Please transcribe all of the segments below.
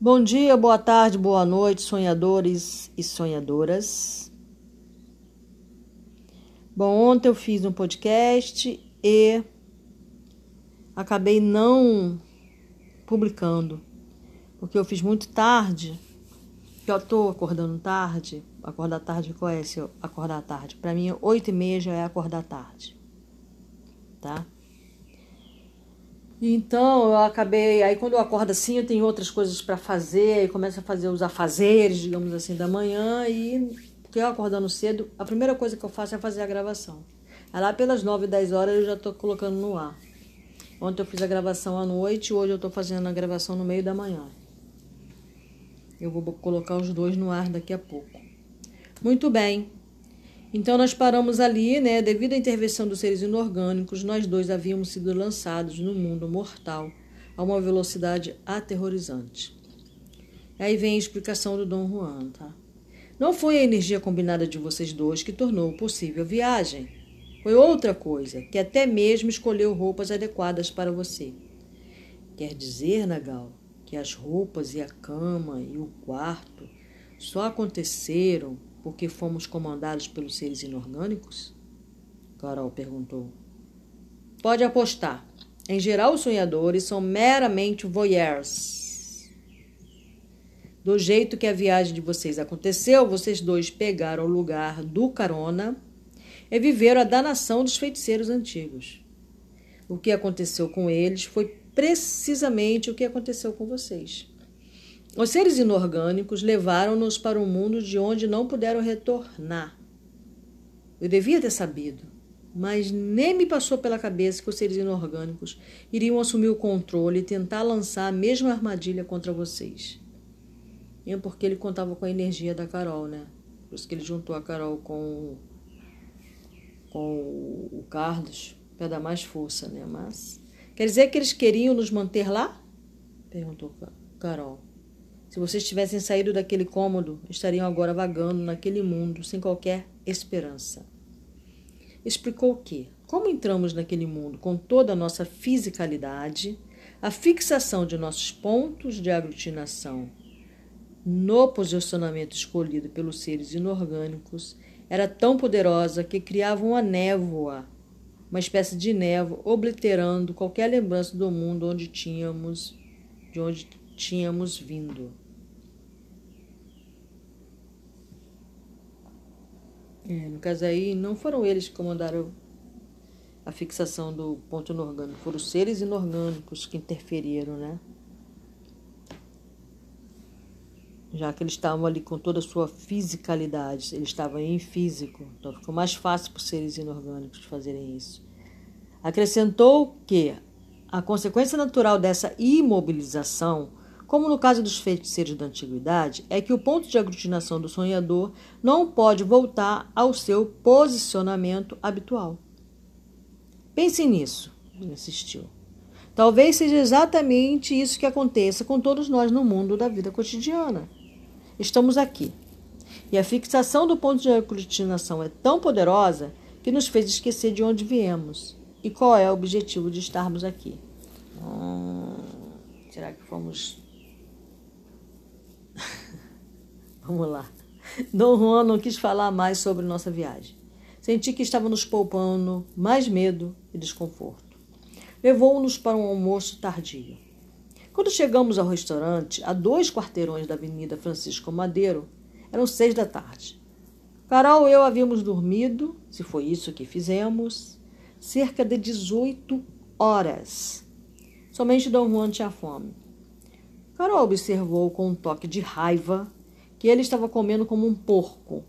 Bom dia, boa tarde, boa noite, sonhadores e sonhadoras. Bom, ontem eu fiz um podcast e acabei não publicando, porque eu fiz muito tarde. Eu tô acordando tarde. Acordar tarde, qual é esse acordar tarde? Para mim, oito e meia já é acordar tarde, tá? Então eu acabei. Aí quando eu acordo assim, eu tenho outras coisas para fazer, aí começo a fazer os afazeres, digamos assim, da manhã. E porque eu acordando cedo, a primeira coisa que eu faço é fazer a gravação. Aí lá pelas 9, 10 horas eu já estou colocando no ar. Ontem eu fiz a gravação à noite, hoje eu estou fazendo a gravação no meio da manhã. Eu vou colocar os dois no ar daqui a pouco. Muito bem. Então nós paramos ali, né? Devido à intervenção dos seres inorgânicos, nós dois havíamos sido lançados no mundo mortal a uma velocidade aterrorizante. Aí vem a explicação do Dom Juan, tá? Não foi a energia combinada de vocês dois que tornou possível a viagem. Foi outra coisa, que até mesmo escolheu roupas adequadas para você. Quer dizer, Nagal, que as roupas e a cama e o quarto só aconteceram porque fomos comandados pelos seres inorgânicos? Carol perguntou. Pode apostar. Em geral, os sonhadores são meramente voyeurs. Do jeito que a viagem de vocês aconteceu, vocês dois pegaram o lugar do carona e viveram a danação dos feiticeiros antigos. O que aconteceu com eles foi precisamente o que aconteceu com vocês. Os seres inorgânicos levaram-nos para um mundo de onde não puderam retornar. Eu devia ter sabido, mas nem me passou pela cabeça que os seres inorgânicos iriam assumir o controle e tentar lançar a mesma armadilha contra vocês. E porque ele contava com a energia da Carol, né? Por isso que ele juntou a Carol com, com o Carlos para dar mais força, né? Mas quer dizer que eles queriam nos manter lá? Perguntou Carol. Se vocês tivessem saído daquele cômodo, estariam agora vagando naquele mundo sem qualquer esperança. Explicou que, como entramos naquele mundo com toda a nossa fisicalidade, a fixação de nossos pontos de aglutinação no posicionamento escolhido pelos seres inorgânicos era tão poderosa que criava uma névoa, uma espécie de névoa, obliterando qualquer lembrança do mundo onde tínhamos, de onde tínhamos vindo. É, no caso aí, não foram eles que comandaram a fixação do ponto inorgânico, foram os seres inorgânicos que interferiram, né? Já que eles estavam ali com toda a sua fisicalidade, eles estavam em físico, então ficou mais fácil para os seres inorgânicos fazerem isso. Acrescentou que a consequência natural dessa imobilização como no caso dos feiticeiros da antiguidade, é que o ponto de aglutinação do sonhador não pode voltar ao seu posicionamento habitual. Pense nisso, insistiu. Talvez seja exatamente isso que aconteça com todos nós no mundo da vida cotidiana. Estamos aqui. E a fixação do ponto de aglutinação é tão poderosa que nos fez esquecer de onde viemos e qual é o objetivo de estarmos aqui. Hum, será que fomos Vamos lá. Dom Juan não quis falar mais sobre nossa viagem. Senti que estava nos poupando mais medo e desconforto. Levou-nos para um almoço tardio. Quando chegamos ao restaurante, a dois quarteirões da Avenida Francisco Madeiro, eram seis da tarde. Carol e eu havíamos dormido, se foi isso que fizemos, cerca de 18 horas. Somente Dom Juan tinha fome. Carol observou com um toque de raiva que ele estava comendo como um porco.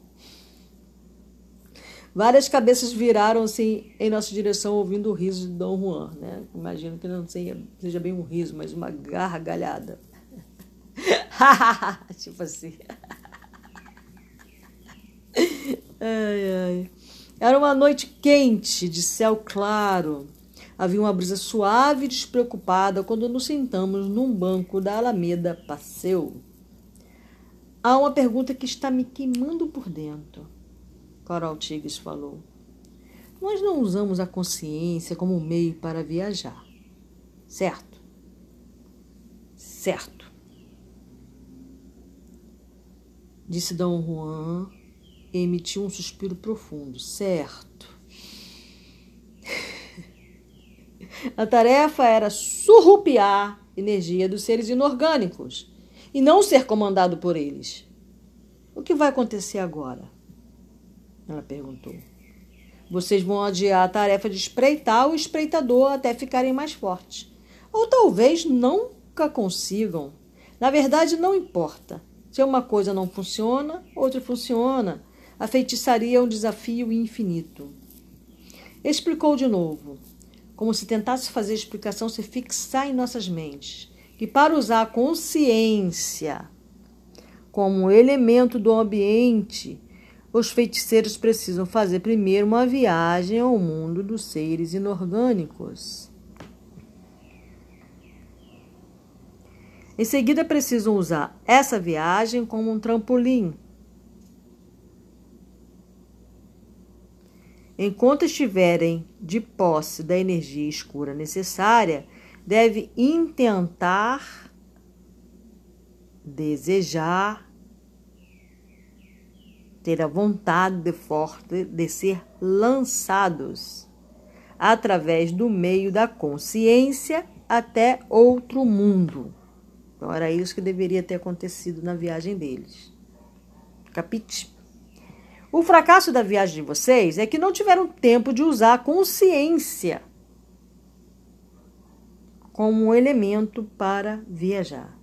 Várias cabeças viraram-se em nossa direção ouvindo o riso de Dom Juan. Né? Imagino que não seja bem um riso, mas uma gargalhada. tipo assim. ai, ai. Era uma noite quente, de céu claro. Havia uma brisa suave e despreocupada quando nos sentamos num banco da Alameda Passeu. Há uma pergunta que está me queimando por dentro, Coral Tigres falou. Nós não usamos a consciência como meio para viajar, certo? Certo. disse Dom Juan e emitiu um suspiro profundo. Certo. A tarefa era surrupiar energia dos seres inorgânicos e não ser comandado por eles. O que vai acontecer agora? Ela perguntou. Vocês vão adiar a tarefa de espreitar o espreitador até ficarem mais fortes. Ou talvez nunca consigam. Na verdade, não importa. Se uma coisa não funciona, outra funciona. A feitiçaria é um desafio infinito. Explicou de novo, como se tentasse fazer a explicação se fixar em nossas mentes, que para usar a consciência como elemento do ambiente, os feiticeiros precisam fazer primeiro uma viagem ao mundo dos seres inorgânicos. Em seguida, precisam usar essa viagem como um trampolim. Enquanto estiverem de posse da energia escura necessária, deve intentar, desejar, ter a vontade de forte de ser lançados através do meio da consciência até outro mundo. Então, era isso que deveria ter acontecido na viagem deles. Capite? O fracasso da viagem de vocês é que não tiveram tempo de usar a consciência como um elemento para viajar.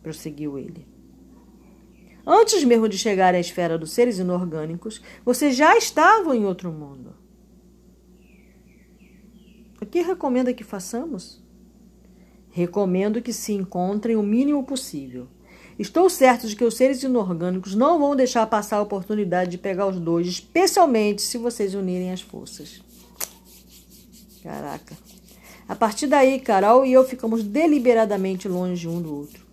Prosseguiu ele. Antes mesmo de chegar à esfera dos seres inorgânicos, vocês já estavam em outro mundo. O que recomenda que façamos? Recomendo que se encontrem o mínimo possível. Estou certo de que os seres inorgânicos não vão deixar passar a oportunidade de pegar os dois, especialmente se vocês unirem as forças. Caraca. A partir daí, Carol e eu ficamos deliberadamente longe um do outro.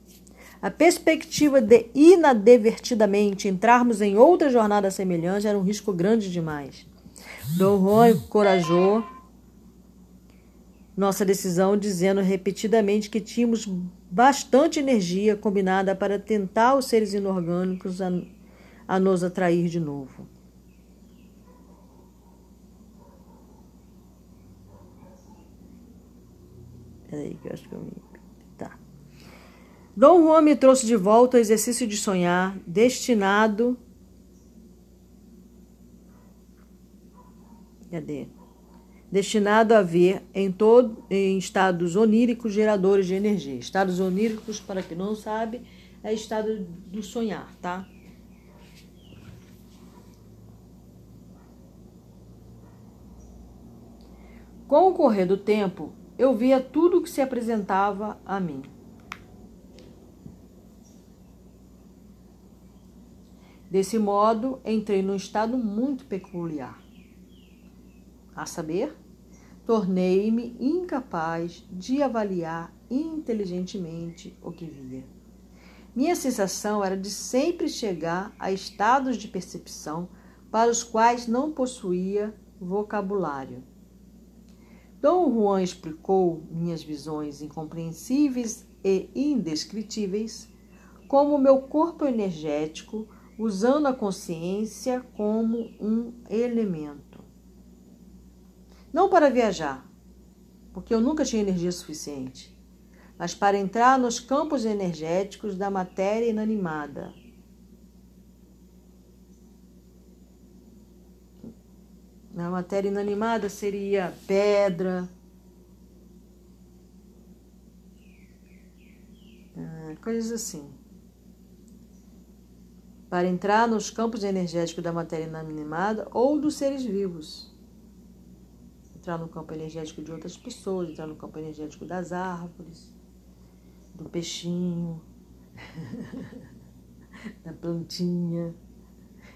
A perspectiva de inadvertidamente entrarmos em outra jornada semelhante era um risco grande demais. Dom Juan encorajou nossa decisão, dizendo repetidamente que tínhamos bastante energia combinada para tentar os seres inorgânicos a, a nos atrair de novo. Peraí, que eu acho que eu me. Tá. Dom Juan me trouxe de volta ao exercício de sonhar, destinado. Cadê? destinado a ver em, todo, em estados oníricos geradores de energia. Estados oníricos, para quem não sabe, é estado do sonhar, tá? Com o correr do tempo, eu via tudo o que se apresentava a mim. Desse modo, entrei num estado muito peculiar a saber, tornei-me incapaz de avaliar inteligentemente o que via. Minha sensação era de sempre chegar a estados de percepção para os quais não possuía vocabulário. Dom Juan explicou minhas visões incompreensíveis e indescritíveis como meu corpo energético usando a consciência como um elemento. Não para viajar, porque eu nunca tinha energia suficiente, mas para entrar nos campos energéticos da matéria inanimada. Na matéria inanimada seria pedra, ah, coisas assim. Para entrar nos campos energéticos da matéria inanimada ou dos seres vivos entrar no campo energético de outras pessoas, entrar no campo energético das árvores, do peixinho, da plantinha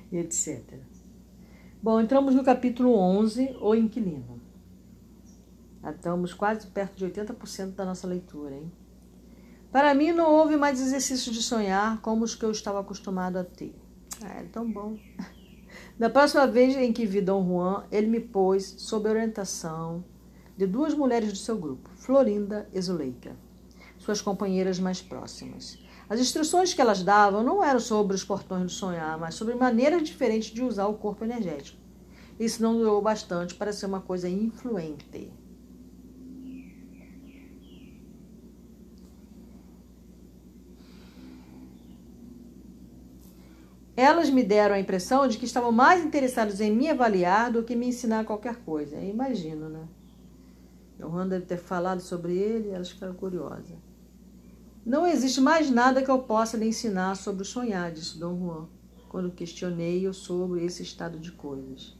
e etc. Bom, entramos no capítulo 11, O Inquilino. Estamos quase perto de 80% da nossa leitura, hein? Para mim, não houve mais exercícios de sonhar como os que eu estava acostumado a ter. É tão bom. Da próxima vez em que vi Dom Juan, ele me pôs sob orientação de duas mulheres do seu grupo, Florinda e Zuleika, suas companheiras mais próximas. As instruções que elas davam não eram sobre os portões do sonhar, mas sobre maneiras diferentes de usar o corpo energético. Isso não durou bastante para ser uma coisa influente. Elas me deram a impressão de que estavam mais interessadas em me avaliar do que me ensinar qualquer coisa. Eu imagino, né? Juan deve ter falado sobre ele e elas ficaram curiosas. Não existe mais nada que eu possa lhe ensinar sobre o sonhar, disse Dom Juan, quando questionei-o sobre esse estado de coisas.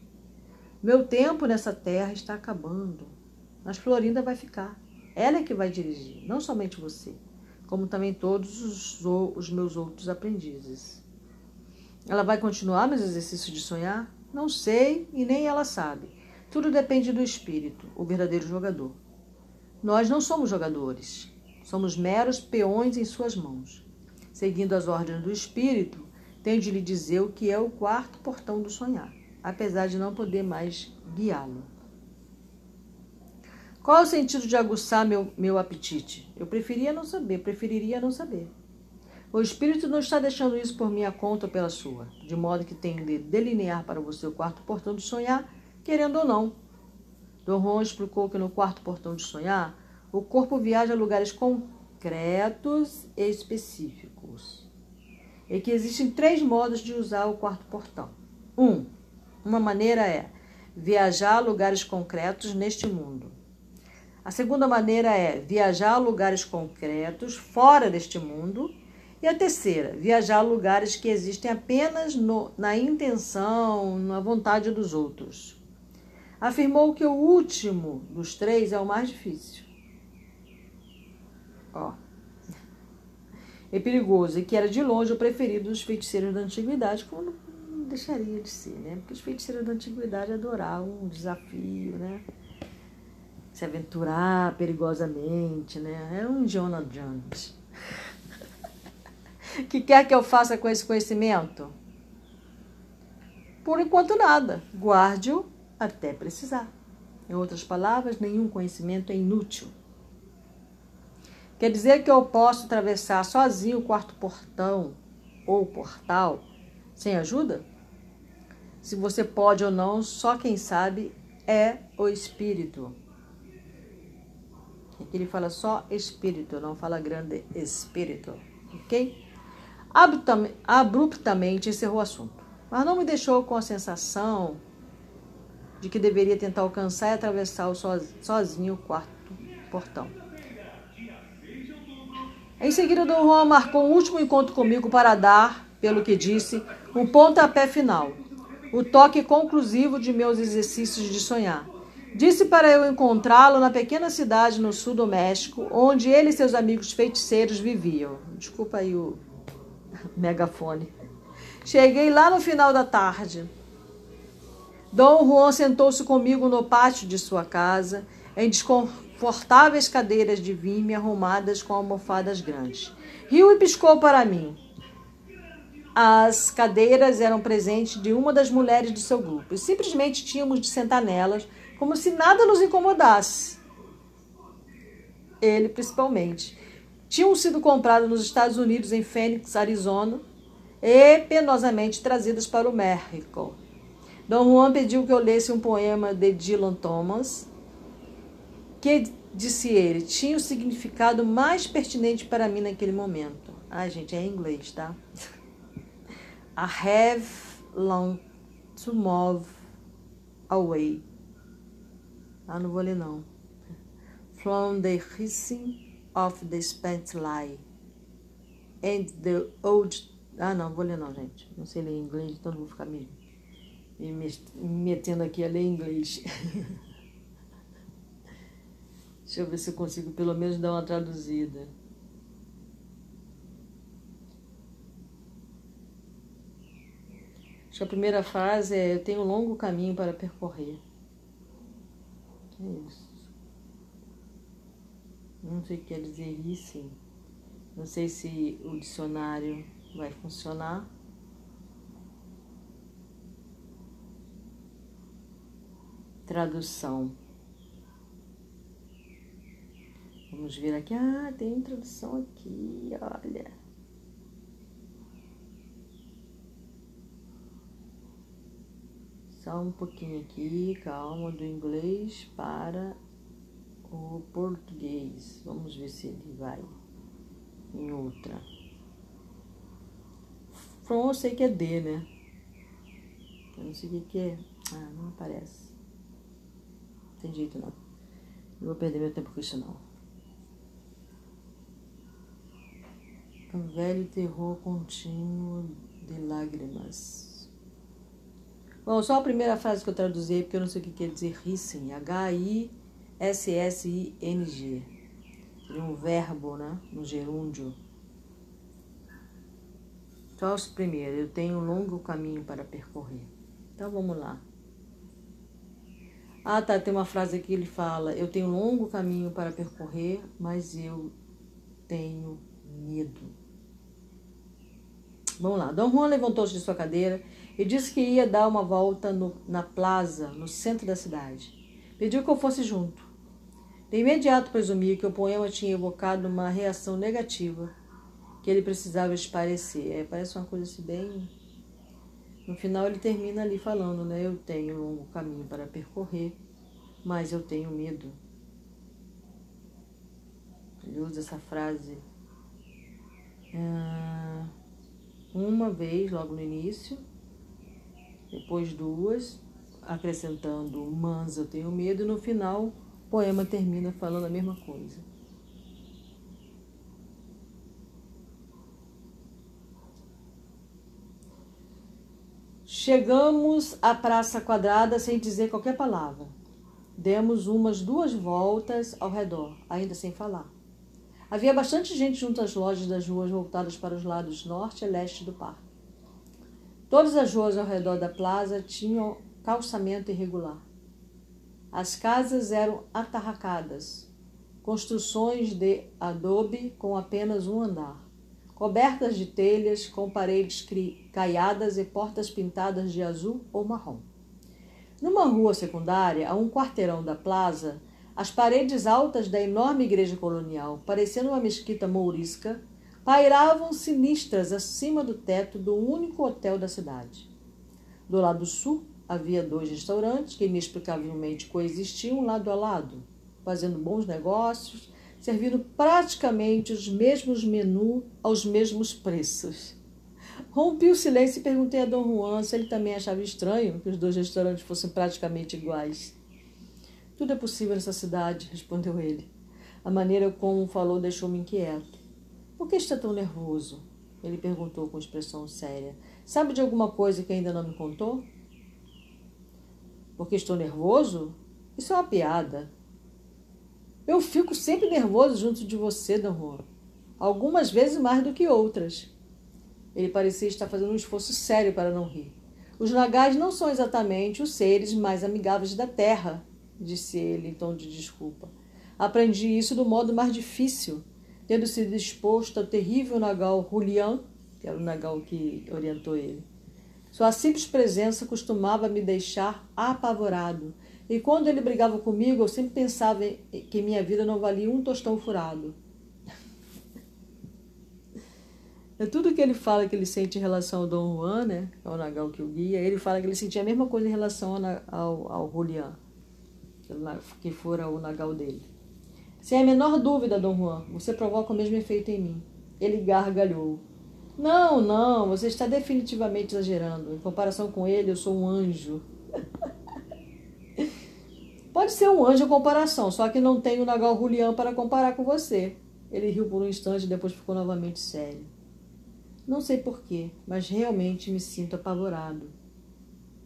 Meu tempo nessa terra está acabando, mas Florinda vai ficar. Ela é que vai dirigir, não somente você, como também todos os, os meus outros aprendizes. Ela vai continuar nos exercícios de sonhar? Não sei e nem ela sabe. Tudo depende do espírito, o verdadeiro jogador. Nós não somos jogadores, somos meros peões em suas mãos. Seguindo as ordens do espírito, tenho de lhe dizer o que é o quarto portão do sonhar, apesar de não poder mais guiá-lo. Qual é o sentido de aguçar meu, meu apetite? Eu preferia não saber, preferiria não saber. O Espírito não está deixando isso por minha conta ou pela sua, de modo que tenho de delinear para você o quarto portão de sonhar, querendo ou não. Dom Juan explicou que no quarto portão de sonhar, o corpo viaja a lugares concretos e específicos. E que existem três modos de usar o quarto portão. Um, uma maneira é viajar a lugares concretos neste mundo. A segunda maneira é viajar a lugares concretos fora deste mundo e a terceira, viajar a lugares que existem apenas no, na intenção, na vontade dos outros. Afirmou que o último dos três é o mais difícil. Ó. É perigoso e que era de longe o preferido dos feiticeiros da antiguidade, como não deixaria de ser, né? Porque os feiticeiros da antiguidade adoravam um desafio, né? Se aventurar perigosamente, né? É um Jonah Jones que quer que eu faça com esse conhecimento? Por enquanto, nada. Guarde-o até precisar. Em outras palavras, nenhum conhecimento é inútil. Quer dizer que eu posso atravessar sozinho o quarto portão ou portal sem ajuda? Se você pode ou não, só quem sabe é o espírito. Aqui ele fala só espírito, não fala grande espírito, ok? abruptamente encerrou o assunto, mas não me deixou com a sensação de que deveria tentar alcançar e atravessar sozinho o quarto portão. Em seguida, Dom Juan marcou um último encontro comigo para dar, pelo que disse, um pontapé final, o toque conclusivo de meus exercícios de sonhar. Disse para eu encontrá-lo na pequena cidade no sul do México, onde ele e seus amigos feiticeiros viviam. Desculpa aí o megafone. Cheguei lá no final da tarde. Dom Juan sentou-se comigo no pátio de sua casa, em desconfortáveis cadeiras de vime arrumadas com almofadas grandes. Riu e piscou para mim. As cadeiras eram presente de uma das mulheres do seu grupo e simplesmente tínhamos de sentar nelas, como se nada nos incomodasse. Ele, principalmente tinham sido compradas nos Estados Unidos, em Phoenix, Arizona, e penosamente trazidas para o México. Dom Juan pediu que eu lesse um poema de Dylan Thomas, que, disse ele, tinha o significado mais pertinente para mim naquele momento. Ai, gente, é em inglês, tá? I have long to move away. Ah, não vou ler não. From the hissing of the spent lie and the old. Ah, não, vou ler não, gente. Não sei ler inglês, então não vou ficar me, me, me metendo aqui a ler inglês. Deixa eu ver se eu consigo pelo menos dar uma traduzida. Acho que a primeira frase é: Eu tenho um longo caminho para percorrer. É isso. Não sei o que quer dizer isso. Não sei se o dicionário vai funcionar. Tradução. Vamos ver aqui. Ah, tem introdução aqui, olha. Só um pouquinho aqui, calma, do inglês para o português. Vamos ver se ele vai em outra. From eu sei que é D, né? Eu não sei o que é. Ah, não aparece. Não tem jeito não. Não vou perder meu tempo com isso não. Um velho terror contínuo de lágrimas. Bom, só a primeira frase que eu traduzi, porque eu não sei o que quer dizer hissing. H-I-S-S-I-N-G. Um verbo, né? No gerúndio. Só os primeiros. Eu tenho um longo caminho para percorrer. Então vamos lá. Ah, tá. Tem uma frase aqui que ele fala: Eu tenho um longo caminho para percorrer, mas eu tenho medo. Vamos lá. Dom Juan levantou-se de sua cadeira e disse que ia dar uma volta no, na plaza, no centro da cidade. Pediu que eu fosse junto. De imediato presumi que o poema tinha evocado uma reação negativa que ele precisava esparecer. É, parece uma coisa assim bem no final ele termina ali falando, né? Eu tenho um longo caminho para percorrer, mas eu tenho medo. Ele usa essa frase ah, uma vez logo no início, depois duas, acrescentando mas eu tenho medo, e no final o poema termina falando a mesma coisa. Chegamos à Praça Quadrada sem dizer qualquer palavra. Demos umas duas voltas ao redor, ainda sem falar. Havia bastante gente junto às lojas das ruas voltadas para os lados norte e leste do parque. Todas as ruas ao redor da plaza tinham calçamento irregular. As casas eram atarracadas, construções de adobe com apenas um andar cobertas de telhas com paredes caiadas e portas pintadas de azul ou marrom. Numa rua secundária, a um quarteirão da plaza, as paredes altas da enorme igreja colonial, parecendo uma mesquita mourisca, pairavam sinistras acima do teto do único hotel da cidade. Do lado sul, havia dois restaurantes que inexplicavelmente coexistiam lado a lado, fazendo bons negócios servindo praticamente os mesmos menus aos mesmos preços. Rompi o silêncio e perguntei a Dom Juan se ele também achava estranho que os dois restaurantes fossem praticamente iguais. Tudo é possível nessa cidade, respondeu ele. A maneira como falou deixou-me inquieto. Por que está tão nervoso? Ele perguntou com expressão séria. Sabe de alguma coisa que ainda não me contou? Porque estou nervoso? Isso é uma piada. Eu fico sempre nervoso junto de você, Juan. Algumas vezes mais do que outras. Ele parecia estar fazendo um esforço sério para não rir. Os nagais não são exatamente os seres mais amigáveis da terra, disse ele em tom de desculpa. Aprendi isso do modo mais difícil, tendo sido exposto ao terrível nagal Julian, que era o nagal que orientou ele. Sua simples presença costumava me deixar apavorado, e quando ele brigava comigo, eu sempre pensava que minha vida não valia um tostão furado. É tudo que ele fala que ele sente em relação ao Dom Juan, né? Ao Nagal que o guia. Ele fala que ele sentia a mesma coisa em relação ao, ao Julian, que fora o Nagal dele. Sem a menor dúvida, Dom Juan, você provoca o mesmo efeito em mim. Ele gargalhou. Não, não, você está definitivamente exagerando. Em comparação com ele, eu sou um anjo. Pode ser um anjo em comparação, só que não tem o Nagal Julian para comparar com você. Ele riu por um instante e depois ficou novamente sério. Não sei porquê, mas realmente me sinto apavorado.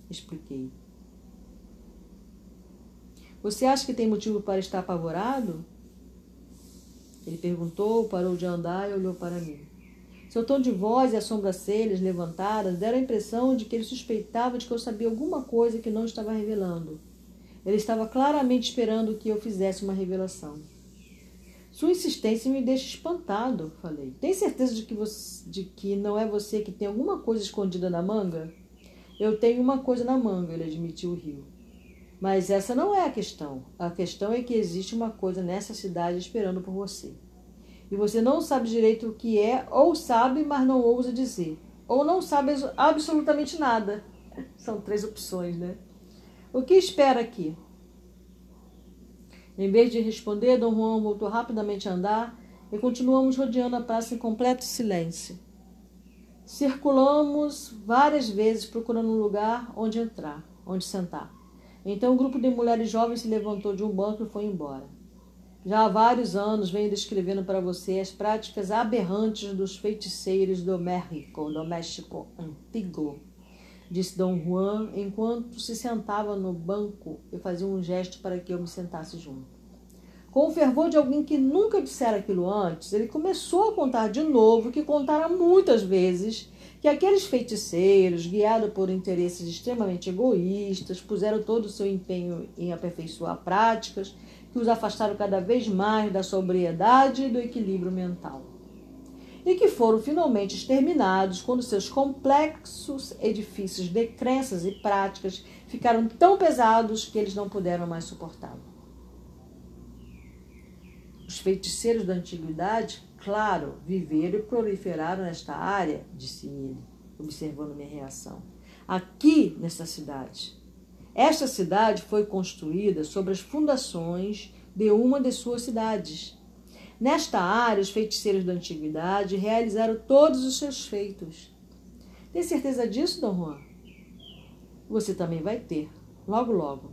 Expliquei. Você acha que tem motivo para estar apavorado? Ele perguntou, parou de andar e olhou para mim. Seu tom de voz e as sobrancelhas levantadas deram a impressão de que ele suspeitava de que eu sabia alguma coisa que não estava revelando. Ele estava claramente esperando que eu fizesse uma revelação. Sua insistência me deixa espantado, falei. Tem certeza de que, você, de que não é você que tem alguma coisa escondida na manga? Eu tenho uma coisa na manga, ele admitiu o rio. Mas essa não é a questão. A questão é que existe uma coisa nessa cidade esperando por você. E você não sabe direito o que é, ou sabe, mas não ousa dizer. Ou não sabe absolutamente nada. São três opções, né? O que espera aqui? Em vez de responder, Dom Juan voltou rapidamente a andar e continuamos rodeando a praça em completo silêncio. Circulamos várias vezes procurando um lugar onde entrar, onde sentar. Então um grupo de mulheres jovens se levantou de um banco e foi embora. Já há vários anos venho descrevendo para você as práticas aberrantes dos feiticeiros do México, do México antigo, disse Dom Juan enquanto se sentava no banco e fazia um gesto para que eu me sentasse junto. Com o fervor de alguém que nunca dissera aquilo antes, ele começou a contar de novo que contara muitas vezes que aqueles feiticeiros, guiados por interesses extremamente egoístas, puseram todo o seu empenho em aperfeiçoar práticas que os afastaram cada vez mais da sobriedade e do equilíbrio mental. E que foram finalmente exterminados quando seus complexos edifícios de crenças e práticas ficaram tão pesados que eles não puderam mais suportá-lo. Os feiticeiros da antiguidade, claro, viveram e proliferaram nesta área, disse ele, observando minha reação. Aqui, nesta cidade, esta cidade foi construída sobre as fundações de uma de suas cidades. Nesta área, os feiticeiros da antiguidade realizaram todos os seus feitos. Tem certeza disso, Dom Juan? Você também vai ter, logo, logo.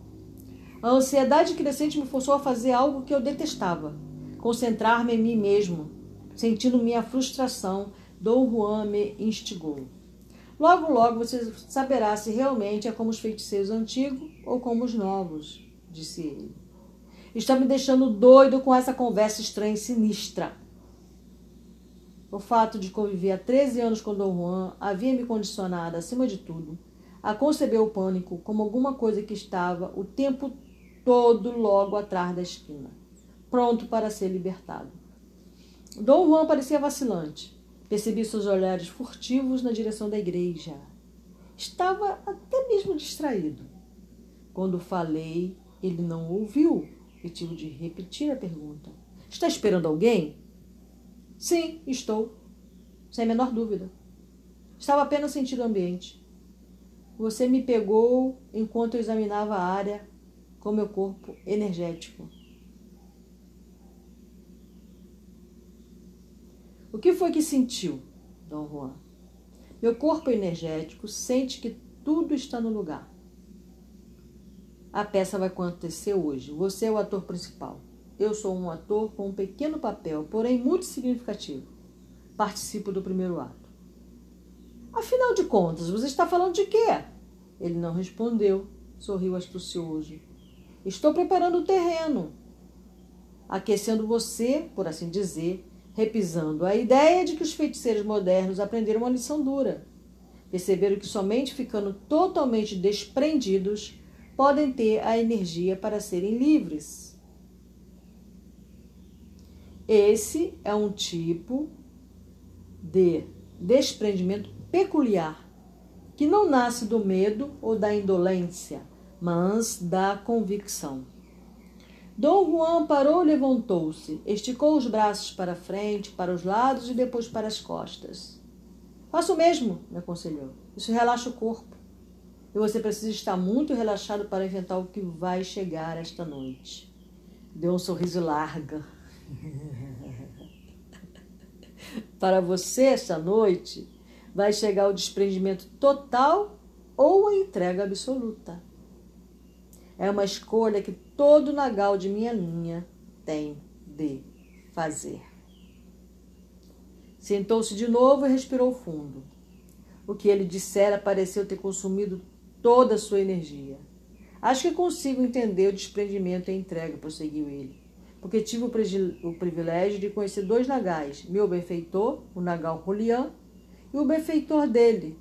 A ansiedade crescente me forçou a fazer algo que eu detestava: concentrar-me em mim mesmo. Sentindo minha frustração, Dom Juan me instigou. Logo, logo você saberá se realmente é como os feiticeiros antigos ou como os novos, disse ele. Está me deixando doido com essa conversa estranha e sinistra. O fato de conviver há 13 anos com Dom Juan havia me condicionado, acima de tudo, a conceber o pânico como alguma coisa que estava o tempo todo logo atrás da esquina, pronto para ser libertado. Dom Juan parecia vacilante. Percebi seus olhares furtivos na direção da igreja. Estava até mesmo distraído. Quando falei, ele não ouviu e tive de repetir a pergunta. Está esperando alguém? Sim, estou. Sem a menor dúvida. Estava apenas sentindo o ambiente. Você me pegou enquanto eu examinava a área com meu corpo energético. O que foi que sentiu, Dom Juan? Meu corpo energético sente que tudo está no lugar. A peça vai acontecer hoje. Você é o ator principal. Eu sou um ator com um pequeno papel, porém muito significativo. Participo do primeiro ato. Afinal de contas, você está falando de quê? Ele não respondeu, sorriu astucioso. Estou preparando o terreno, aquecendo você, por assim dizer, repisando a ideia de que os feiticeiros modernos aprenderam uma lição dura. Perceberam que somente ficando totalmente desprendidos podem ter a energia para serem livres. Esse é um tipo de desprendimento peculiar, que não nasce do medo ou da indolência, mas da convicção. Dom Juan parou e levantou-se, esticou os braços para frente, para os lados e depois para as costas. Faça o mesmo, me aconselhou. Isso relaxa o corpo. E você precisa estar muito relaxado para enfrentar o que vai chegar esta noite. Deu um sorriso largo. para você, esta noite, vai chegar o desprendimento total ou a entrega absoluta. É uma escolha que todo nagal de minha linha tem de fazer. Sentou-se de novo e respirou fundo. O que ele dissera pareceu ter consumido toda a sua energia. Acho que consigo entender o desprendimento e a entrega, prosseguiu ele, porque tive o privilégio de conhecer dois nagais, meu benfeitor, o nagal Rolian, e o benfeitor dele,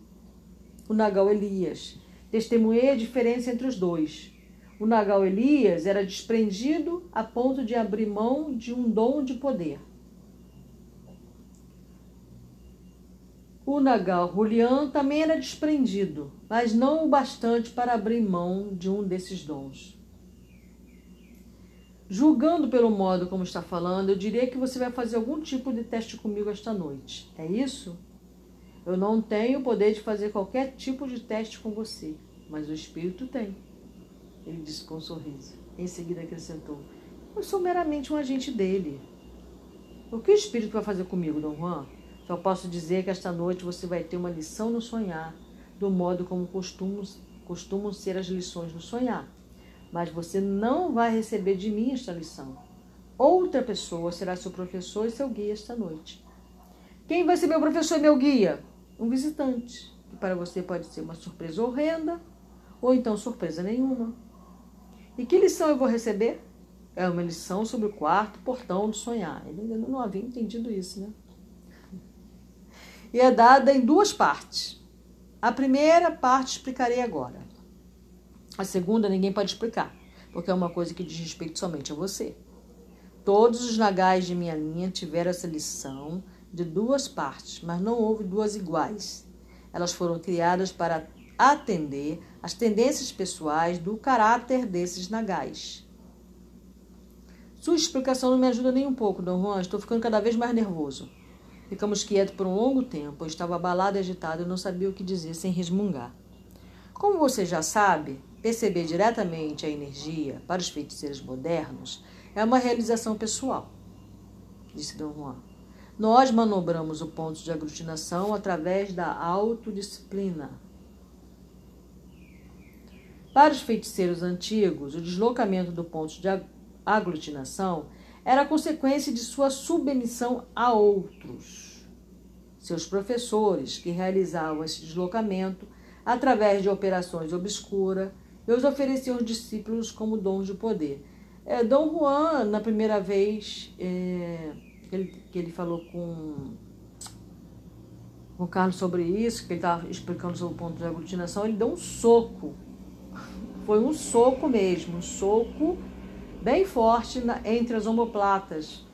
o nagal Elias. Testemunhei a diferença entre os dois. O Nagal Elias era desprendido a ponto de abrir mão de um dom de poder. O Nagal Julian também era desprendido, mas não o bastante para abrir mão de um desses dons. Julgando pelo modo como está falando, eu diria que você vai fazer algum tipo de teste comigo esta noite. É isso? Eu não tenho o poder de fazer qualquer tipo de teste com você, mas o Espírito tem. Ele disse com um sorriso. Em seguida acrescentou: Eu sou meramente um agente dele. O que o espírito vai fazer comigo, Dom Juan? Só posso dizer que esta noite você vai ter uma lição no sonhar, do modo como costumam, costumam ser as lições no sonhar. Mas você não vai receber de mim esta lição. Outra pessoa será seu professor e seu guia esta noite. Quem vai ser meu professor e meu guia? Um visitante, que para você pode ser uma surpresa horrenda ou então surpresa nenhuma. E que lição eu vou receber? É uma lição sobre o quarto portão do sonhar. Ele ainda não havia entendido isso, né? E é dada em duas partes. A primeira parte explicarei agora. A segunda ninguém pode explicar, porque é uma coisa que diz respeito somente a você. Todos os nagais de minha linha tiveram essa lição de duas partes, mas não houve duas iguais. Elas foram criadas para atender às tendências pessoais do caráter desses nagais. Sua explicação não me ajuda nem um pouco, Dom Juan. Estou ficando cada vez mais nervoso. Ficamos quietos por um longo tempo. Eu estava abalado e agitado e não sabia o que dizer sem resmungar. Como você já sabe, perceber diretamente a energia para os feiticeiros modernos é uma realização pessoal, disse Dom Juan. Nós manobramos o ponto de aglutinação através da autodisciplina. Para os feiticeiros antigos, o deslocamento do ponto de aglutinação era consequência de sua submissão a outros. Seus professores, que realizavam esse deslocamento através de operações obscuras, e os ofereciam aos discípulos como dons de poder. É, Dom Juan, na primeira vez é, que, ele, que ele falou com, com Carlos sobre isso, que ele estava explicando sobre o ponto de aglutinação, ele deu um soco. Foi um soco mesmo, um soco bem forte na, entre as omoplatas.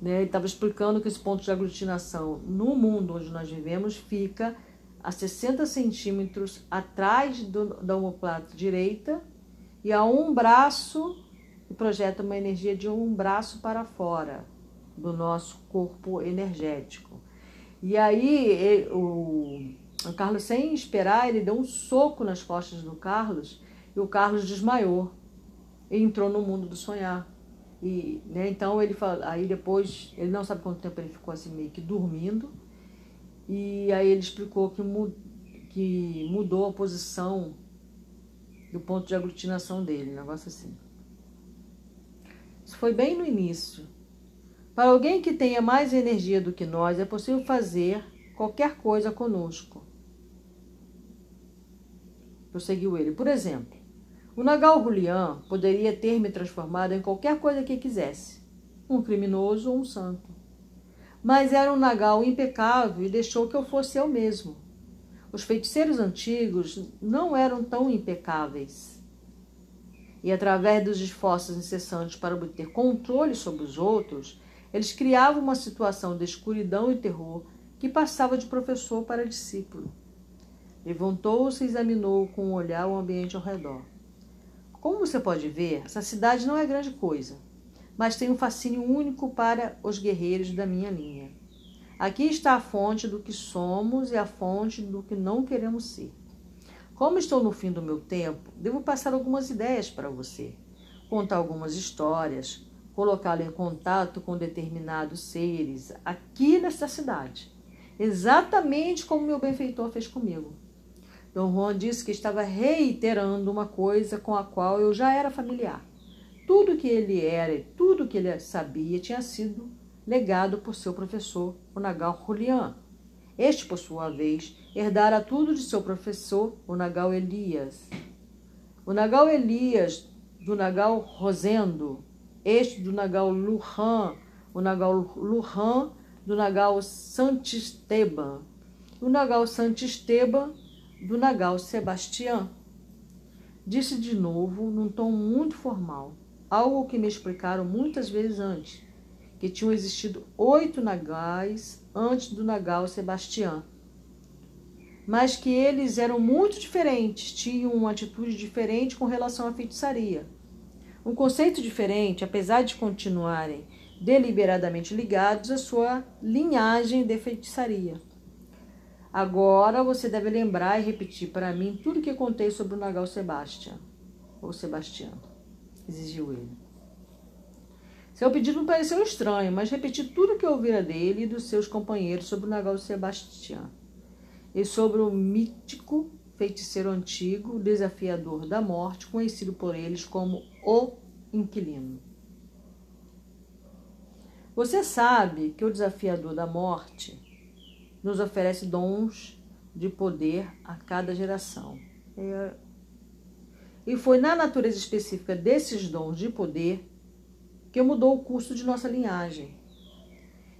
Né? Ele estava explicando que esse ponto de aglutinação no mundo onde nós vivemos fica a 60 centímetros atrás do, da omoplata direita e a um braço e projeta uma energia de um braço para fora do nosso corpo energético. E aí ele, o, o Carlos, sem esperar, ele deu um soco nas costas do Carlos e o Carlos desmaiou e entrou no mundo do sonhar. E, né, então ele fala, aí depois, ele não sabe quanto tempo ele ficou assim meio que dormindo. E aí ele explicou que, que mudou a posição do ponto de aglutinação dele, um negócio assim. Isso foi bem no início. Para alguém que tenha mais energia do que nós, é possível fazer qualquer coisa conosco. Prosseguiu ele. Por exemplo, o Nagal Julian poderia ter me transformado em qualquer coisa que quisesse, um criminoso ou um santo. Mas era um Nagal impecável e deixou que eu fosse eu mesmo. Os feiticeiros antigos não eram tão impecáveis. E através dos esforços incessantes para obter controle sobre os outros, eles criavam uma situação de escuridão e terror que passava de professor para discípulo. Levantou-se e examinou com um olhar o ambiente ao redor. Como você pode ver, essa cidade não é grande coisa, mas tem um fascínio único para os guerreiros da minha linha. Aqui está a fonte do que somos e a fonte do que não queremos ser. Como estou no fim do meu tempo, devo passar algumas ideias para você, contar algumas histórias, colocá-lo em contato com determinados seres aqui nesta cidade, exatamente como meu benfeitor fez comigo. Dom Juan disse que estava reiterando uma coisa com a qual eu já era familiar. Tudo que ele era e tudo que ele sabia tinha sido legado por seu professor, o Nagal Julian. Este, por sua vez, herdara tudo de seu professor, o Nagal Elias. O Nagal Elias, do Nagal Rosendo, este do Nagal Luhan, o Nagal Luhan, do Nagal Santisteban, o Nagal Santisteban, do Nagal Sebastião. Disse de novo, num tom muito formal, algo que me explicaram muitas vezes antes que tinham existido oito nagais antes do nagal Sebastião, mas que eles eram muito diferentes, tinham uma atitude diferente com relação à feitiçaria. Um conceito diferente, apesar de continuarem deliberadamente ligados à sua linhagem de feitiçaria. Agora você deve lembrar e repetir para mim tudo o que contei sobre o Nagal Sebastião. ou Sebastião? Exigiu ele. Seu pedido me pareceu estranho, mas repeti tudo o que ouvira dele e dos seus companheiros sobre o Nagal Sebastião e sobre o mítico feiticeiro antigo, desafiador da morte, conhecido por eles como o Inquilino. Você sabe que o desafiador da morte nos oferece dons de poder a cada geração. E foi na natureza específica desses dons de poder que mudou o curso de nossa linhagem.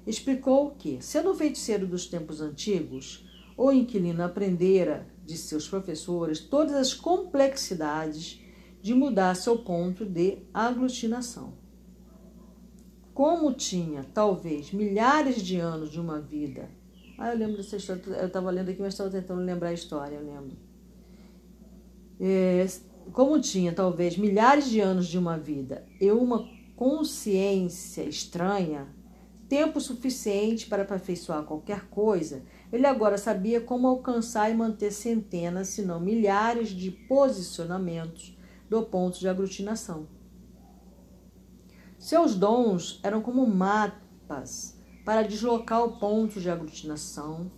Explicou que, sendo feiticeiro dos tempos antigos, o inquilino aprendera de seus professores todas as complexidades de mudar seu ponto de aglutinação. Como tinha, talvez, milhares de anos de uma vida. Ah, eu lembro dessa história. Eu estava lendo aqui, mas estava tentando lembrar a história, eu lembro. É, como tinha, talvez, milhares de anos de uma vida e uma consciência estranha, tempo suficiente para aperfeiçoar qualquer coisa, ele agora sabia como alcançar e manter centenas, se não milhares, de posicionamentos do ponto de aglutinação. Seus dons eram como mapas para deslocar o ponto de aglutinação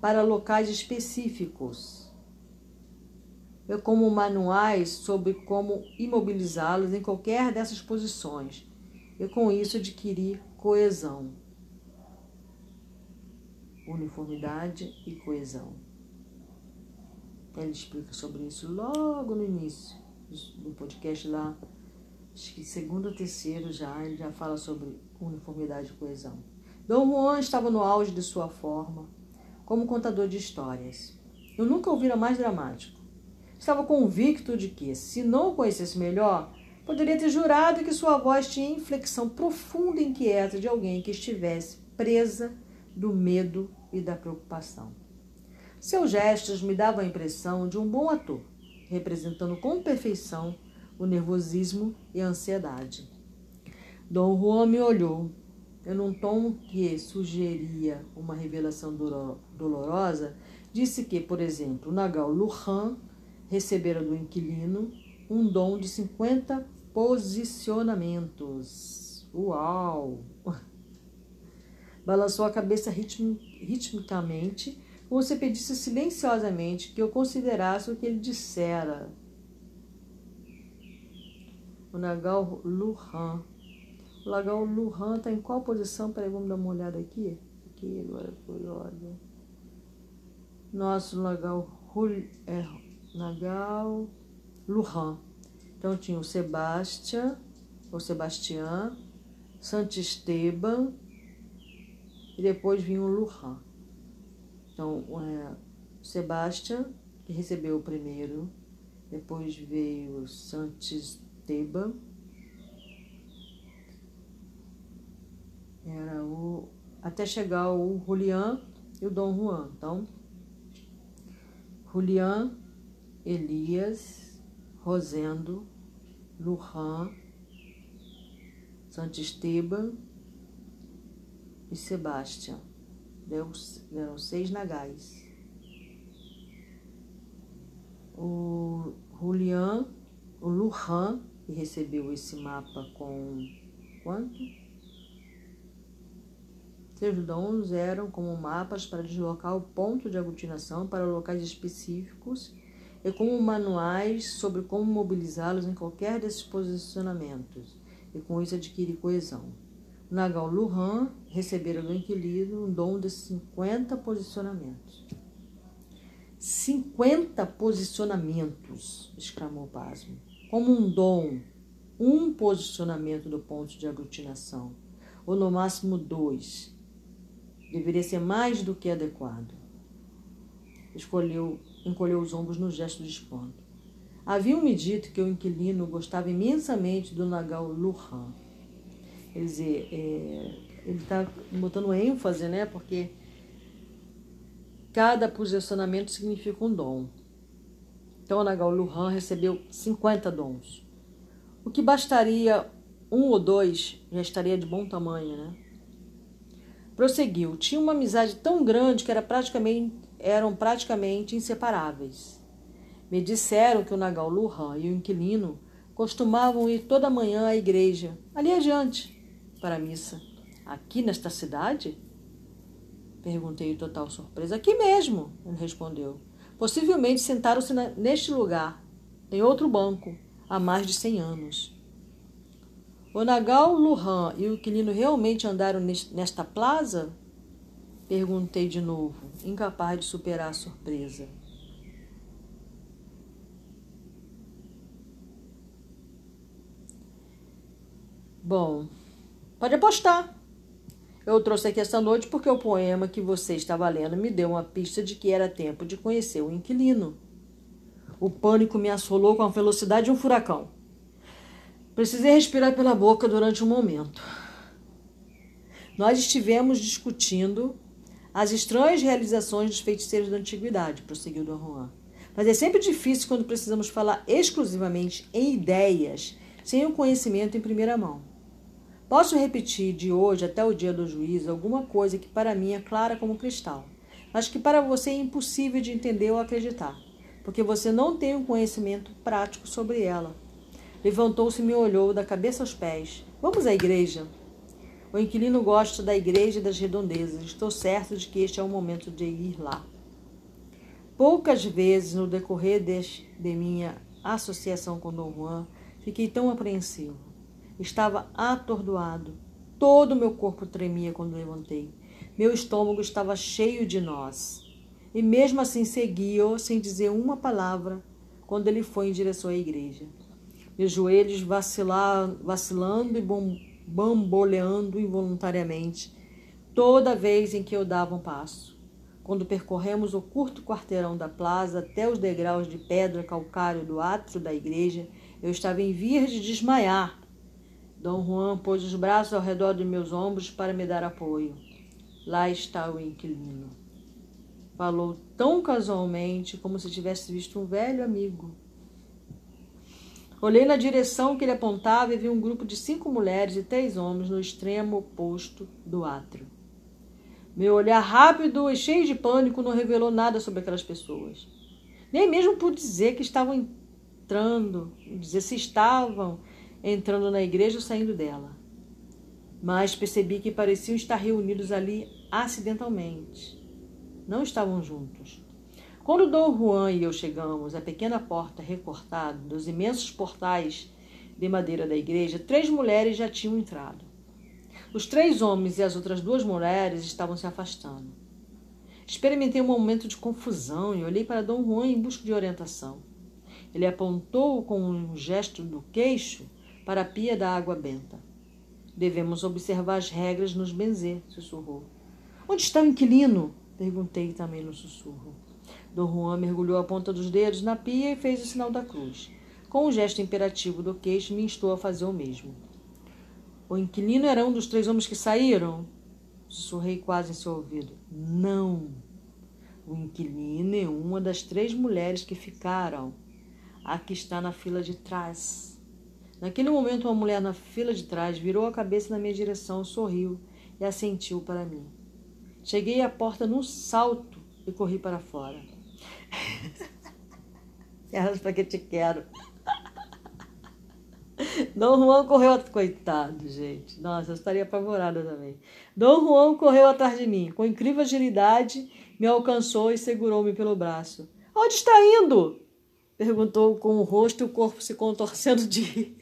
para locais específicos é como manuais sobre como imobilizá-los em qualquer dessas posições e com isso adquirir coesão, uniformidade e coesão. Ele explica sobre isso logo no início do podcast lá, acho que segundo ou terceiro já, ele já fala sobre uniformidade e coesão. Dom Juan estava no auge de sua forma como contador de histórias. Eu nunca ouvira mais dramático. Estava convicto de que, se não o conhecesse melhor, poderia ter jurado que sua voz tinha inflexão profunda e inquieta de alguém que estivesse presa do medo e da preocupação. Seus gestos me davam a impressão de um bom ator, representando com perfeição o nervosismo e a ansiedade. Dom Juan me olhou, num tom que sugeria uma revelação dolorosa, disse que, por exemplo, Nagal Lujan recebera do inquilino um dom de 50 posicionamentos. Uau! Balançou a cabeça ritmicamente, como se pedisse silenciosamente que eu considerasse o que ele dissera. O Nagal Luhan. O Nagal Luhan está em qual posição? Peraí, vamos dar uma olhada aqui. Aqui, agora por ordem. Nosso Nagal é Lujan. Então tinha o Sebastião, o Sebastião, Santisteban e depois vinha o Lujan. Então, é, Sebastião, que recebeu o primeiro, depois veio Santisteban, era o até chegar o Julián e o Dom Juan. Então, Julián Elias, Rosendo, Lujan, Santisteban e Sebastião. Deram seis nagais. O Julian, o Lujan, que recebeu esse mapa com quanto? Seus dons eram como mapas para deslocar o ponto de aglutinação para locais específicos e como manuais sobre como mobilizá-los em qualquer desses posicionamentos, e com isso adquirir coesão. Nagal Luhan recebera do inquilino um dom de 50 posicionamentos. 50 posicionamentos! exclamou Pasmo. Como um dom, um posicionamento do ponto de aglutinação, ou no máximo dois. Deveria ser mais do que adequado. Escolheu encolheu os ombros no gesto de espanto. Haviam-me dito que o inquilino gostava imensamente do Nagal Luhan. Quer dizer, é, ele está botando ênfase, né? Porque cada posicionamento significa um dom. Então, o Nagal Luhan recebeu 50 dons. O que bastaria um ou dois já estaria de bom tamanho, né? Prosseguiu. Tinha uma amizade tão grande que era praticamente eram praticamente inseparáveis. Me disseram que o Nagal Luhan e o inquilino costumavam ir toda manhã à igreja, ali adiante, para a missa. Aqui nesta cidade? Perguntei em total surpresa. Aqui mesmo, ele respondeu. Possivelmente sentaram-se neste lugar, em outro banco, há mais de cem anos. O Nagal Luhan e o inquilino realmente andaram nesta plaza? Perguntei de novo, incapaz de superar a surpresa. Bom, pode apostar. Eu trouxe aqui esta noite porque o poema que você estava lendo me deu uma pista de que era tempo de conhecer o inquilino. O pânico me assolou com a velocidade de um furacão. Precisei respirar pela boca durante um momento. Nós estivemos discutindo as estranhas realizações dos feiticeiros da antiguidade, prosseguiu Don Juan. Mas é sempre difícil quando precisamos falar exclusivamente em ideias, sem o conhecimento em primeira mão. Posso repetir de hoje até o dia do juízo alguma coisa que para mim é clara como cristal, mas que para você é impossível de entender ou acreditar, porque você não tem um conhecimento prático sobre ela. Levantou-se e me olhou da cabeça aos pés. Vamos à igreja. O inquilino gosta da igreja e das redondezas. Estou certo de que este é o momento de ir lá. Poucas vezes no decorrer de, de minha associação com Dom Juan fiquei tão apreensivo. Estava atordoado. Todo o meu corpo tremia quando levantei. Meu estômago estava cheio de nós. E mesmo assim segui-o sem dizer uma palavra quando ele foi em direção à igreja. Meus joelhos vacilando e bamboleando involuntariamente toda vez em que eu dava um passo. Quando percorremos o curto quarteirão da plaza até os degraus de pedra calcário do átrio da igreja, eu estava em vias de desmaiar Dom Juan pôs os braços ao redor de meus ombros para me dar apoio. Lá está o inquilino. Falou tão casualmente como se tivesse visto um velho amigo. Olhei na direção que ele apontava e vi um grupo de cinco mulheres e três homens no extremo oposto do átrio. Meu olhar rápido e cheio de pânico não revelou nada sobre aquelas pessoas. Nem mesmo pude dizer que estavam entrando, dizer se estavam entrando na igreja ou saindo dela. Mas percebi que pareciam estar reunidos ali acidentalmente. Não estavam juntos. Quando Dom Juan e eu chegamos à pequena porta recortada dos imensos portais de madeira da igreja, três mulheres já tinham entrado. Os três homens e as outras duas mulheres estavam se afastando. Experimentei um momento de confusão e olhei para Dom Juan em busca de orientação. Ele apontou com um gesto do queixo para a pia da água benta. Devemos observar as regras nos benzer, sussurrou. Onde está o inquilino? Perguntei também no sussurro. Dom Juan mergulhou a ponta dos dedos na pia e fez o sinal da cruz. Com um gesto imperativo do queixo, me instou a fazer o mesmo. O inquilino era um dos três homens que saíram? Sussurrei quase em seu ouvido. Não. O inquilino é uma das três mulheres que ficaram. A que está na fila de trás. Naquele momento, uma mulher na fila de trás virou a cabeça na minha direção, sorriu e assentiu para mim. Cheguei à porta num salto e corri para fora. Elas para que te quero. Dom Juan correu, coitado, gente. Nossa, eu estaria apavorada também. Dom Juan correu atrás de mim, com incrível agilidade, me alcançou e segurou-me pelo braço. Onde está indo? Perguntou com o rosto e o corpo se contorcendo de rir.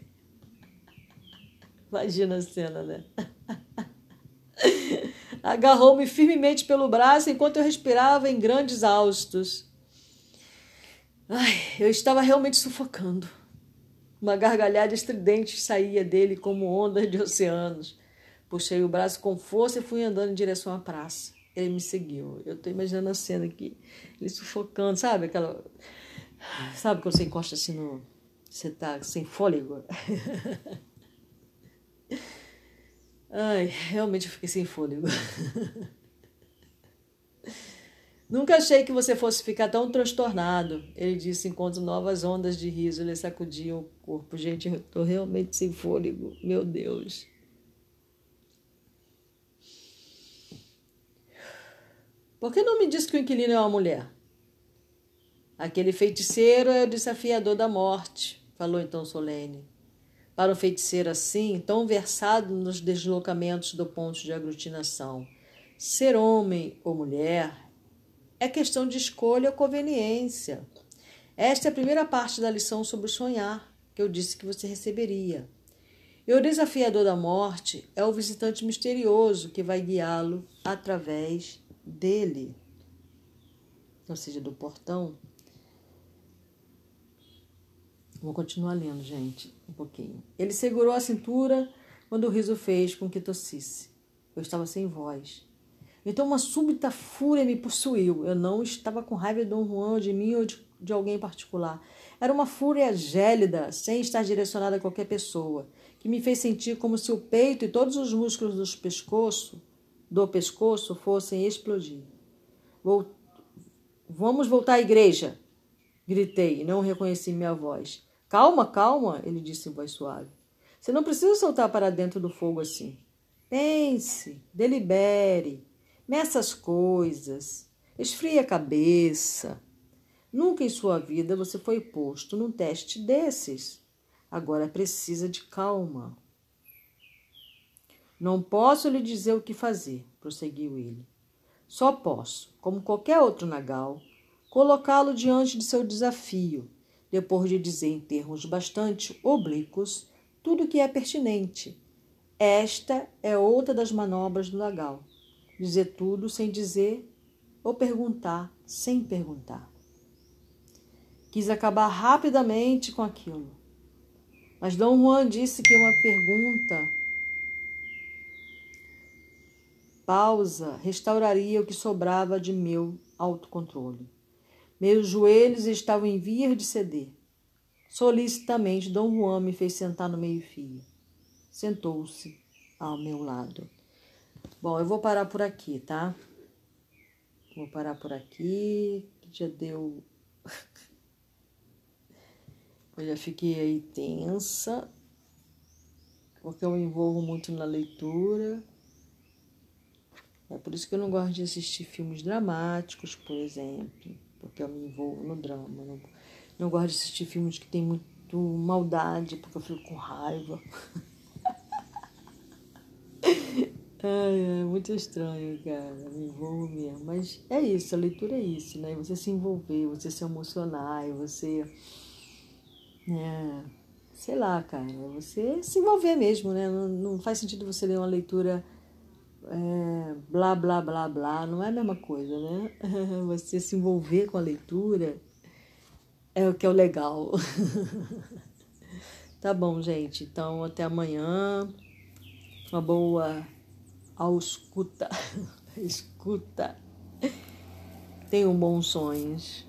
Imagina a cena, né? Agarrou-me firmemente pelo braço enquanto eu respirava em grandes haustos. Ai, eu estava realmente sufocando. Uma gargalhada estridente saía dele como ondas de oceanos. Puxei o braço com força e fui andando em direção à praça. Ele me seguiu. Eu estou imaginando a cena aqui, ele sufocando, sabe? Aquela. Sabe quando você encosta assim no. Você tá sem fôlego? Ai, realmente eu fiquei sem fôlego. Nunca achei que você fosse ficar tão transtornado, ele disse enquanto novas ondas de riso lhe sacudiam o corpo. Gente, eu tô realmente sem fôlego, meu Deus. Por que não me disse que o inquilino é uma mulher? Aquele feiticeiro é o desafiador da morte. falou então Solene. Para um feiticeiro assim, tão versado nos deslocamentos do ponto de aglutinação, ser homem ou mulher é questão de escolha ou conveniência. Esta é a primeira parte da lição sobre sonhar, que eu disse que você receberia. E o desafiador da morte é o visitante misterioso que vai guiá-lo através dele, ou seja, do portão. Vou continuar lendo, gente, um pouquinho. Ele segurou a cintura quando o riso fez com que tossisse. Eu estava sem voz. Então uma súbita fúria me possuiu. Eu não estava com raiva de Dom Juan, de mim ou de, de alguém em particular. Era uma fúria gélida, sem estar direcionada a qualquer pessoa, que me fez sentir como se o peito e todos os músculos do pescoço, do pescoço fossem explodir. Vamos voltar à igreja, gritei não reconheci minha voz. Calma, calma, ele disse em voz suave. Você não precisa soltar para dentro do fogo assim. Pense, delibere, meça as coisas, esfrie a cabeça. Nunca em sua vida você foi posto num teste desses. Agora precisa de calma. Não posso lhe dizer o que fazer, prosseguiu ele. Só posso, como qualquer outro nagal, colocá-lo diante de seu desafio, depois de dizer em termos bastante oblíquos tudo o que é pertinente. Esta é outra das manobras do nagal. Dizer tudo sem dizer ou perguntar sem perguntar. Quis acabar rapidamente com aquilo. Mas Dom Juan disse que uma pergunta pausa restauraria o que sobrava de meu autocontrole. Meus joelhos estavam em vias de ceder. Solicitamente, Dom Juan me fez sentar no meio-fio. Sentou-se ao meu lado. Bom, eu vou parar por aqui, tá? Vou parar por aqui. Já deu eu já fiquei aí tensa, porque eu me envolvo muito na leitura. É por isso que eu não gosto de assistir filmes dramáticos, por exemplo, porque eu me envolvo no drama. Não, não gosto de assistir filmes que tem muito maldade, porque eu fico com raiva. Ai, é muito estranho, cara. Me envolvo mesmo. Mas é isso, a leitura é isso, né? Você se envolver, você se emocionar, você é, sei lá, cara, você se envolver mesmo, né? Não, não faz sentido você ler uma leitura é, blá, blá, blá, blá, não é a mesma coisa, né? Você se envolver com a leitura é o que é o legal. tá bom, gente, então até amanhã. Uma boa ausculta, escuta. Tenham bons sonhos.